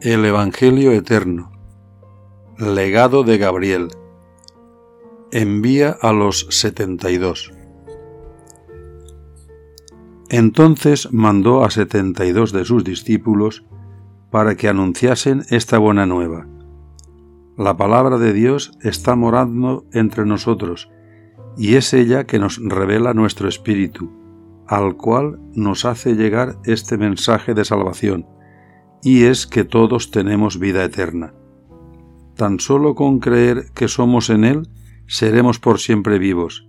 El Evangelio Eterno. Legado de Gabriel. Envía a los setenta y dos. Entonces mandó a setenta y dos de sus discípulos para que anunciasen esta buena nueva. La palabra de Dios está morando entre nosotros, y es ella que nos revela nuestro espíritu, al cual nos hace llegar este mensaje de salvación, y es que todos tenemos vida eterna. Tan solo con creer que somos en Él, seremos por siempre vivos,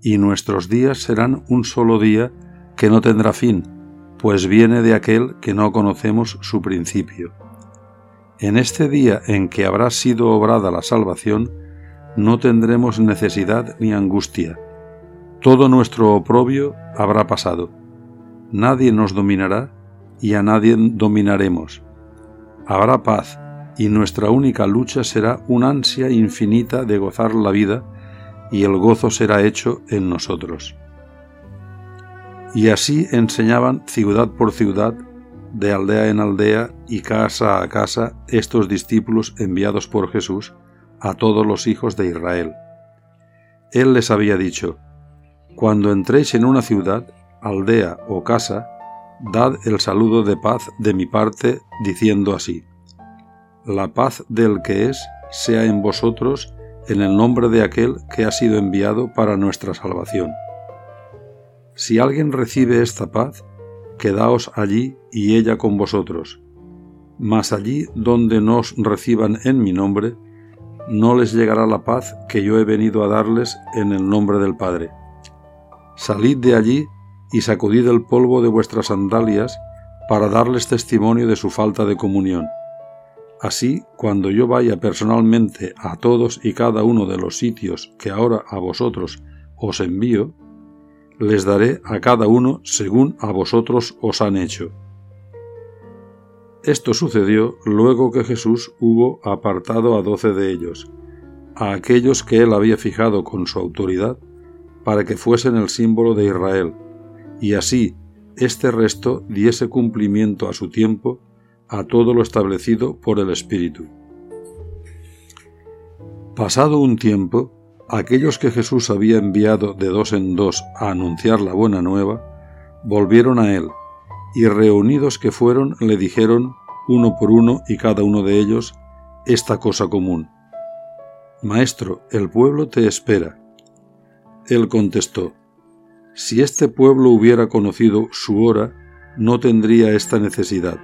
y nuestros días serán un solo día que no tendrá fin, pues viene de aquel que no conocemos su principio. En este día en que habrá sido obrada la salvación, no tendremos necesidad ni angustia. Todo nuestro oprobio habrá pasado. Nadie nos dominará y a nadie dominaremos. Habrá paz y nuestra única lucha será una ansia infinita de gozar la vida y el gozo será hecho en nosotros. Y así enseñaban ciudad por ciudad, de aldea en aldea y casa a casa estos discípulos enviados por Jesús a todos los hijos de Israel. Él les había dicho, Cuando entréis en una ciudad, aldea o casa, dad el saludo de paz de mi parte, diciendo así, La paz del que es sea en vosotros en el nombre de aquel que ha sido enviado para nuestra salvación. Si alguien recibe esta paz, quedaos allí y ella con vosotros. Mas allí donde no os reciban en mi nombre, no les llegará la paz que yo he venido a darles en el nombre del Padre. Salid de allí y sacudid el polvo de vuestras sandalias para darles testimonio de su falta de comunión. Así, cuando yo vaya personalmente a todos y cada uno de los sitios que ahora a vosotros os envío, les daré a cada uno según a vosotros os han hecho. Esto sucedió luego que Jesús hubo apartado a doce de ellos, a aquellos que él había fijado con su autoridad, para que fuesen el símbolo de Israel, y así este resto diese cumplimiento a su tiempo a todo lo establecido por el Espíritu. Pasado un tiempo, aquellos que Jesús había enviado de dos en dos a anunciar la buena nueva, volvieron a él, y reunidos que fueron le dijeron, uno por uno y cada uno de ellos, esta cosa común. Maestro, el pueblo te espera. Él contestó, si este pueblo hubiera conocido su hora, no tendría esta necesidad.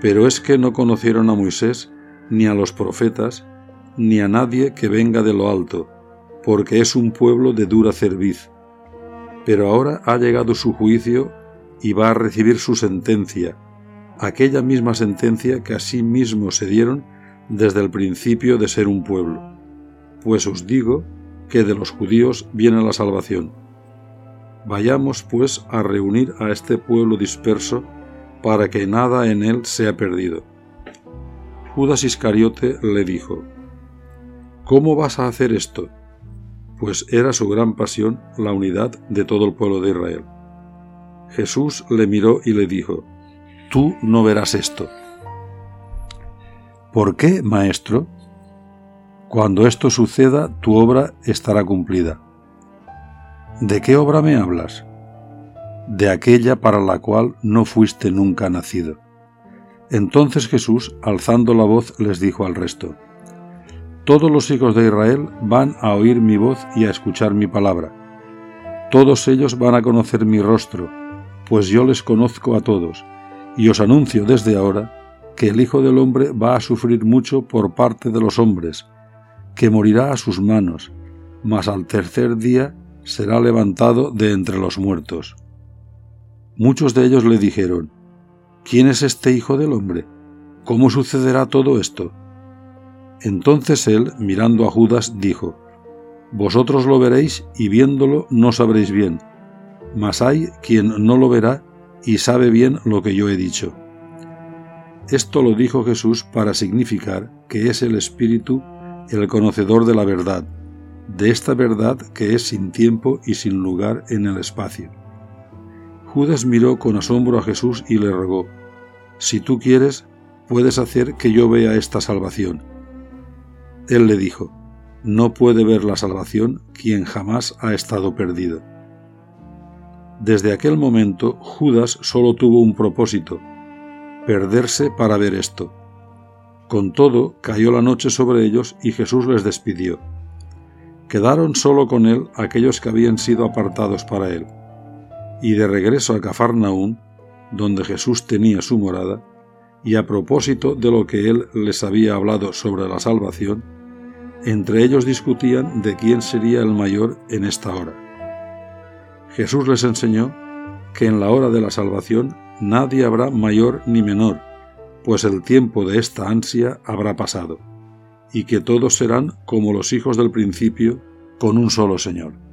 Pero es que no conocieron a Moisés, ni a los profetas, ni a nadie que venga de lo alto, porque es un pueblo de dura cerviz. Pero ahora ha llegado su juicio y va a recibir su sentencia, aquella misma sentencia que a sí mismo se dieron desde el principio de ser un pueblo. Pues os digo que de los judíos viene la salvación Vayamos pues a reunir a este pueblo disperso para que nada en él sea perdido. Judas Iscariote le dijo, ¿Cómo vas a hacer esto? Pues era su gran pasión la unidad de todo el pueblo de Israel. Jesús le miró y le dijo, Tú no verás esto. ¿Por qué, maestro? Cuando esto suceda, tu obra estará cumplida. ¿De qué obra me hablas? De aquella para la cual no fuiste nunca nacido. Entonces Jesús, alzando la voz, les dijo al resto, Todos los hijos de Israel van a oír mi voz y a escuchar mi palabra. Todos ellos van a conocer mi rostro, pues yo les conozco a todos, y os anuncio desde ahora que el Hijo del Hombre va a sufrir mucho por parte de los hombres, que morirá a sus manos, mas al tercer día será levantado de entre los muertos. Muchos de ellos le dijeron, ¿quién es este Hijo del Hombre? ¿Cómo sucederá todo esto? Entonces él, mirando a Judas, dijo, Vosotros lo veréis y viéndolo no sabréis bien, mas hay quien no lo verá y sabe bien lo que yo he dicho. Esto lo dijo Jesús para significar que es el Espíritu el conocedor de la verdad, de esta verdad que es sin tiempo y sin lugar en el espacio. Judas miró con asombro a Jesús y le rogó, Si tú quieres, puedes hacer que yo vea esta salvación? Él le dijo, no puede ver la salvación quien jamás ha estado perdido. Desde aquel momento Judas solo tuvo un propósito, perderse para ver esto. Con todo, cayó la noche sobre ellos y Jesús les despidió. Quedaron solo con él aquellos que habían sido apartados para él. Y de regreso a Cafarnaún, donde Jesús tenía su morada, y a propósito de lo que él les había hablado sobre la salvación, entre ellos discutían de quién sería el mayor en esta hora. Jesús les enseñó que en la hora de la salvación nadie habrá mayor ni menor, pues el tiempo de esta ansia habrá pasado, y que todos serán como los hijos del principio, con un solo Señor.